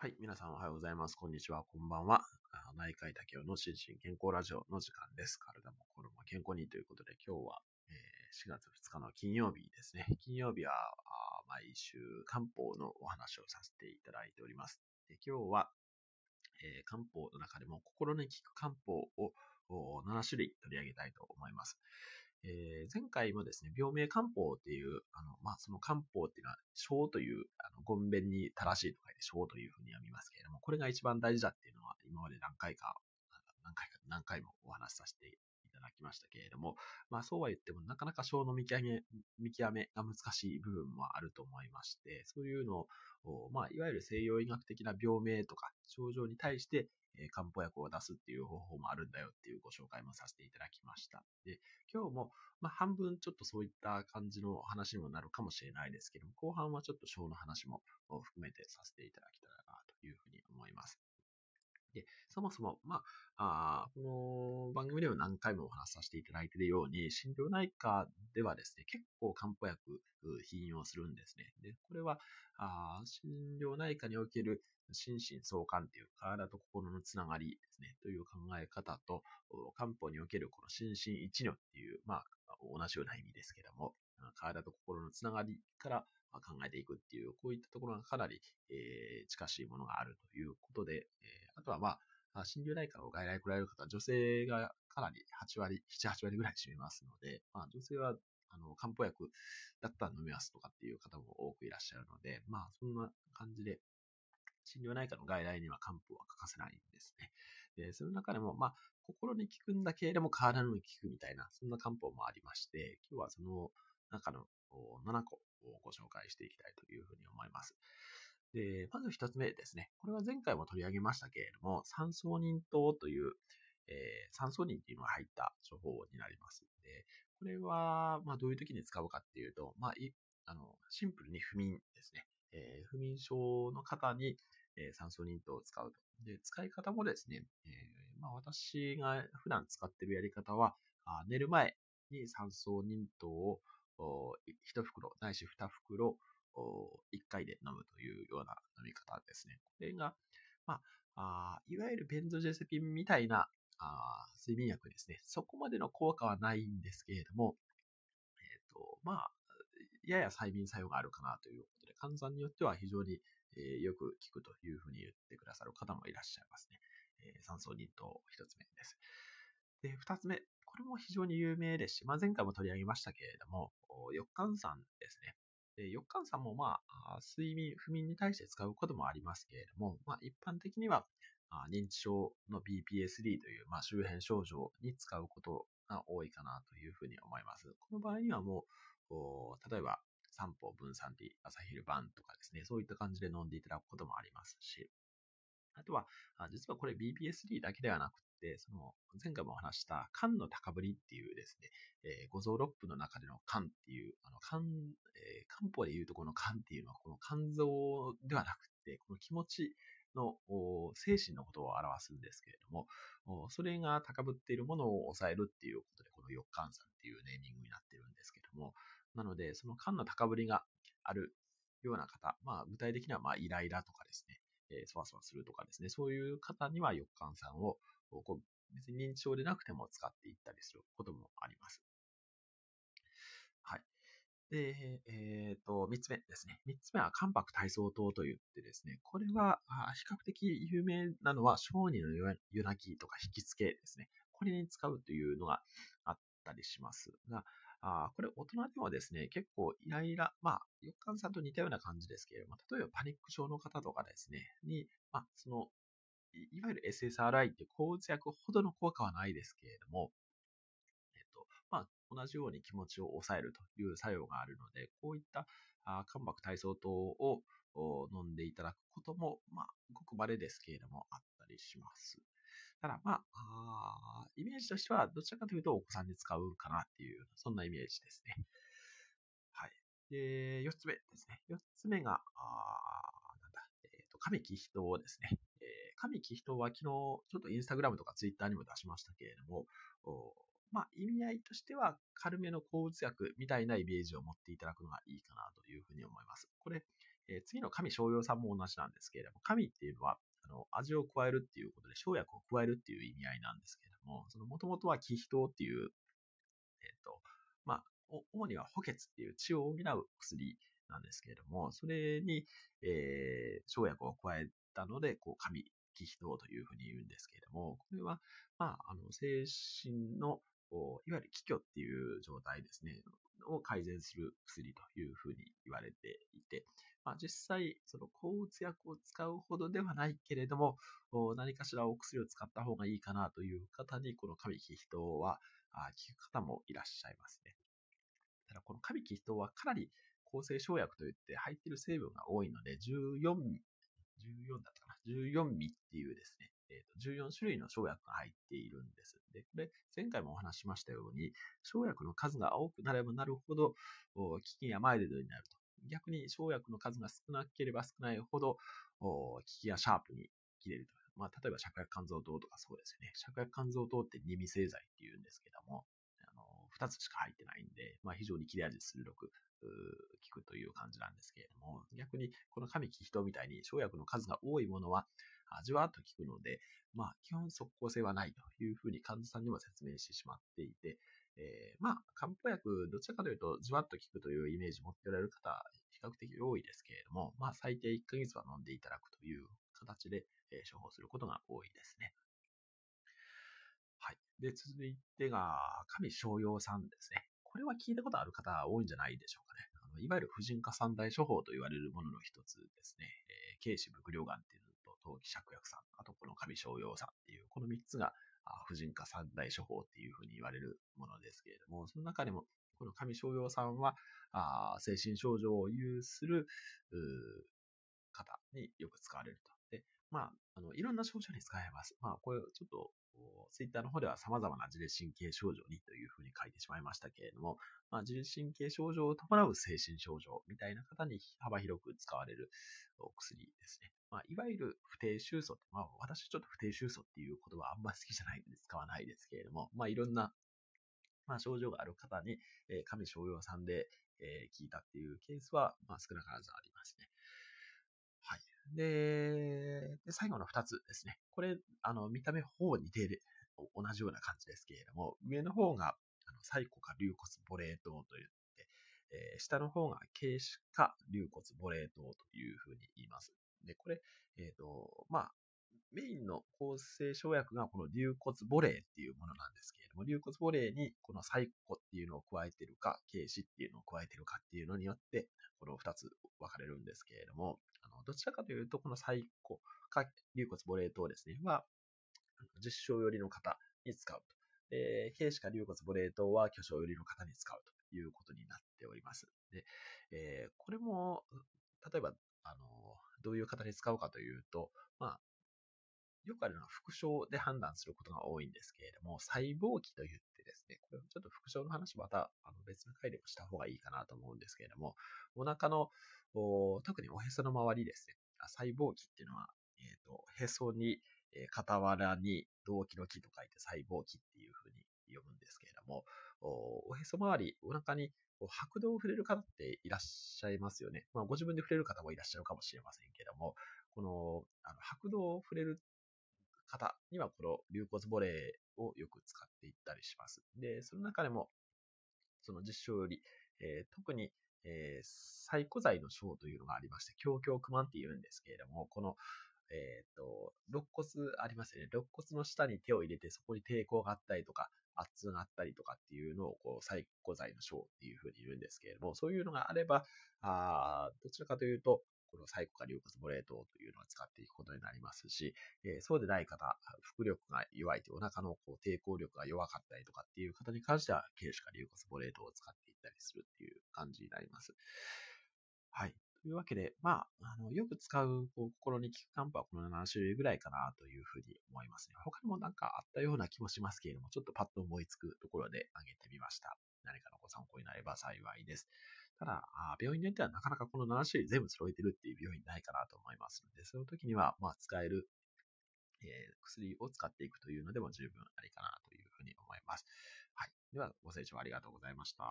はい。皆さんおはようございます。こんにちは。こんばんは。内科医竹雄の心身健康ラジオの時間です。体も心も健康にということで、今日は、え4月2日の金曜日ですね。金曜日は、毎週漢方のお話をさせていただいております。で今日は、え漢方の中でも心に効く漢方を7種類取り上げたいと思います。えー前回もですね、病名漢方っていう、あの、まあ、その漢方っていうのは、小という、あの、ごんべんに正しいと書いて小というふうに読みますけれども、これが一番大事だっていうのは、今まで何回か、何回か、何回もお話しさせていただきましたけれども、まあ、そうは言っても、なかなか小の見極め、見極めが難しい部分もあると思いまして、そういうのを、まあ、いわゆる西洋医学的な病名とか症状に対して、え漢方薬を出すっていう方法もあるんだよっていうご紹介もさせていただきました。で、今日も、まあ、半分ちょっとそういった感じの話にもなるかもしれないですけども、後半はちょっと小の話も含めてさせていただけたらなというふうに思います。で、そもそも、まあ、あこの番組でも何回もお話しさせていただいているように、心療内科ではですね、結構漢方薬う引用するんですね。で、これは、あ心療内科における心身相関という体と心のつながりですね、という考え方と、漢方におけるこの心身一如っていう、まあ、同じような意味ですけども、体と心のつながりから考えていくっていう、こういったところがかなり、えー近しいものがあるということで、とはまあ、心療内科を外来来られる方は女性がかなり8割、7、8割ぐらい占めますので、まあ女性はあの漢方薬だったら飲みますとかっていう方も多くいらっしゃるので、まあそんな感じで、心療内科の外来には漢方は欠かせないんですね。で、その中でも、まあ、心に効くんだけれども体に効くみたいな、そんな漢方もありまして、今日はその中の7個をご紹介していきたいというふうに思います。で、まず一つ目ですね。これは前回も取り上げましたけれども、三層人糖という、えー、三層人っていうのが入った処方になります。で、これは、まあ、どういう時に使うかっていうと、まあ、いあのシンプルに不眠ですね。えー不眠症の方に、えー酸素忍糖を使うと。で、使い方もですね、えーまあ、私が普段使っているやり方は、あ寝る前に酸素忍糖を1袋ないし2袋1回で飲むというような飲み方ですね。これが、まあ、いわゆるベンゾジェセピンみたいな睡眠薬ですね。そこまでの効果はないんですけれども、えっ、と、まあ、やや催眠作用があるかなということで、患者さんによっては非常に、えーよく効くというふうに言ってくださる方もいらっしゃいますね。えー酸素忍糖一つ目です。で、二つ目。これも非常に有名ですし、まあ、前回も取り上げましたけれども、翼寒酸ですね。で翼寒酸もまあ、睡眠、不眠に対して使うこともありますけれども、まあ、一般的には、あ認知症の BPSD という、まあ、周辺症状に使うことが多いかなというふうに思います。この場合にはもう、例えば、三方分散で朝昼晩とかですね、そういった感じで飲んでいただくこともありますし、あとは、実はこれ BPSD だけではなく、その前回もお話した肝の高ぶりっていうですね、えー五臓六腑の中での肝っていう、あの肝、えー漢方でいうとこの肝っていうのはこの肝臓ではなくて、この気持ちの精神のことを表すんですけれども、それが高ぶっているものを抑えるっていうことで、この翼寒さんっていうネーミングになってるんですけども、なので、その肝の高ぶりがあるような方、まあ具体的にはまあイライラとかですね、えーそわそわするとかですね、そういう方には翼寒さんををこう別に認知症でなくても使っていったりすることもあります。はい。で、えっ、と、三つ目ですね。三つ目は関白体操糖といってですね、これは比較的有名なのは小児の夜泣きとか引きつけですね。これに使うというのがあったりしますが、あこれ大人でもですね、結構イライラ、まあ、翼寒さんと似たような感じですけれども、例えばパニック症の方とかですね、に、まあ、その、いわゆる SSRI って抗うつ薬ほどの効果はないですけれども、えっと、まあ、同じように気持ちを抑えるという作用があるので、こういったあー関白体操糖を飲んでいただくことも、まあ、ごく稀ですけれども、あったりします。ただ、まあ、イメージとしては、どちらかというとお子さんに使うかなっていう、そんなイメージですね。はい。で、四つ目ですね。四つ目が、と、神木人ですね。えー神木人は昨日、ちょっとインスタグラムとかツイッターにも出しましたけれども、まあ、意味合いとしては、軽めの抗うつ薬みたいなイメージを持っていただくのがいいかなというふうに思います。これ、えー、次の神商用さんも同じなんですけれども、神っていうのは、あの、味を加えるっていうことで、生薬を加えるっていう意味合いなんですけれども、その元々は気脾糖っていう、えっ、ー、と、まあ、主には補欠っていう血を補う薬なんですけれども、それに、えー、生薬を加えたので、こう、神、気脾糖というふうに言うんですけれども、これは、まあ、あの、精神の、いわゆる気虚っていう状態ですね、を改善する薬というふうに言われていて、まあ、実際、その抗うつ薬を使うほどではないけれども、何かしらお薬を使った方がいいかなという方に、この神気脾糖は効く方もいらっしゃいますね。ただ、この神気脾糖はかなり抗生生薬といって入っている成分が多いので、14味、14だったかな、14味っていうですね、えー、と14種類の生薬が入っているんです。で、これ、前回もお話しましたように、生薬の数が多くなればなるほど、効きがマイルドになると。逆に生薬の数が少なければ少ないほど、効きがシャープに切れると。まあ、例えば、芍薬肝臓糖とかそうですよね。芍薬肝臓糖って二味製剤って言うんですけども、あの、二つしか入ってないんで、まあ、非常に切れ味鋭く、効くという感じなんですけれども、逆にこの神木人みたいに生薬の数が多いものは、じわっと効くので、まあ、基本即効性はないというふうに患者さんにも説明してしまっていて、えー、まあ、漢方薬、どちらかというと、じわっと効くというイメージを持っておられる方、比較的多いですけれども、まあ、最低1ヶ月は飲んでいただくという形で、えー、処方することが多いですね。はい。で、続いてが、神商用さんですね。これは聞いたことある方多いんじゃないでしょうかね。のいわゆる婦人科三大処方と言われるものの一つですね。えー、軽視伏量眼っていうのと、陶器芍薬さん、あとこの神商用さんっていう、この三つが婦人科三大処方っていうふうに言われるものですけれども、その中でも、この神商用さんは、あ精神症状を有する方によく使われると。まあ、あの、いろんな症状に使えます。まあ、これちょっとツイッターの方では様々な自律神経症状にというふうに書いてしまいましたけれども、まあ、自律神経症状を伴う精神症状みたいな方に幅広く使われるお薬ですね。まあ、いわゆる不定収素まあ、私ちょっと不定収素っていう言葉あんまり好きじゃないので使わないですけれども、まあ、いろんな、まあ、症状がある方に、えー、神商用さんで、えー、聞いたっていうケースは、まあ、少なからずありますね。で、で最後の2つですね。これ、あの、見た目ほぼ似ている、同じような感じですけれども、上の方が、あの、サイコか硫骨ボレー糖といって、えー、下の方が軽視か硫骨ボレー糖というふうに言います。で、これ、えっ、ー、と、まあ、メインの構成生薬がこの硫骨ボレーっていうものなんですけれども、硫骨ボレーにこのサイコっていうのを加えてるか、軽視っていうのを加えてるかっていうのによって、この2つ分かれるんですけれども、どちらかというと、このサイコか硫骨ボレー糖ですね、は、実証寄りの方に使うと。で、軽視か硫骨ボレー糖は巨匠寄りの方に使うということになっております。で、えー、これも、例えば、あの、どういう方に使うかというと、まあ、よくあるのは副症で判断することが多いんですけれども、細胞期といっちょっと副症の話またあの別の回でもした方がいいかなと思うんですけれども、お腹の、特におへその周りですね、細胞期っていうのは、え、ー、と、へそに、えー、傍らに動機の木と書いて細胞期っていうふうに読むんですけれども、おへそ周り、お腹に白道を触れる方っていらっしゃいますよね。まあ、ご自分で触れる方もいらっしゃるかもしれませんけれども、この、あの白道を触れる方には、この流骨ボレーをよく使っていったりします。で、その中でも、その実証より、えー、特に、えー、最古材の章というのがありまして、強強苦満って言うんですけれども、この、えっ、ー、と、肋骨ありますよね。肋骨の下に手を入れて、そこに抵抗があったりとか、圧があったりとかっていうのを、こう、最古材の章っていうふうに言うんですけれども、そういうのがあれば、あどちらかというと、このサイコか硫骨ボレートというのを使っていくことになりますし、え、そうでない方、腹力が弱いとお腹のこう抵抗力が弱かったりとかっていう方に関しては、軽視か硫骨ボレートを使っていったりするっていう感じになります。はい。というわけで、まあ、あの、よく使う、こう、心に効く漢方はこの7種類ぐらいかなというふうに思いますね。他にもなんかあったような気もしますけれども、ちょっとパッと思いつくところで挙げてみました。何かのご参考になれば幸いです。ただ、病院によってはなかなかこの7種類全部揃えてるっていう病院ないかなと思いますので、その時には、まあ、使える、えー、薬を使っていくというのでも十分ありかなというふうに思います。はい。では、ご清聴ありがとうございました。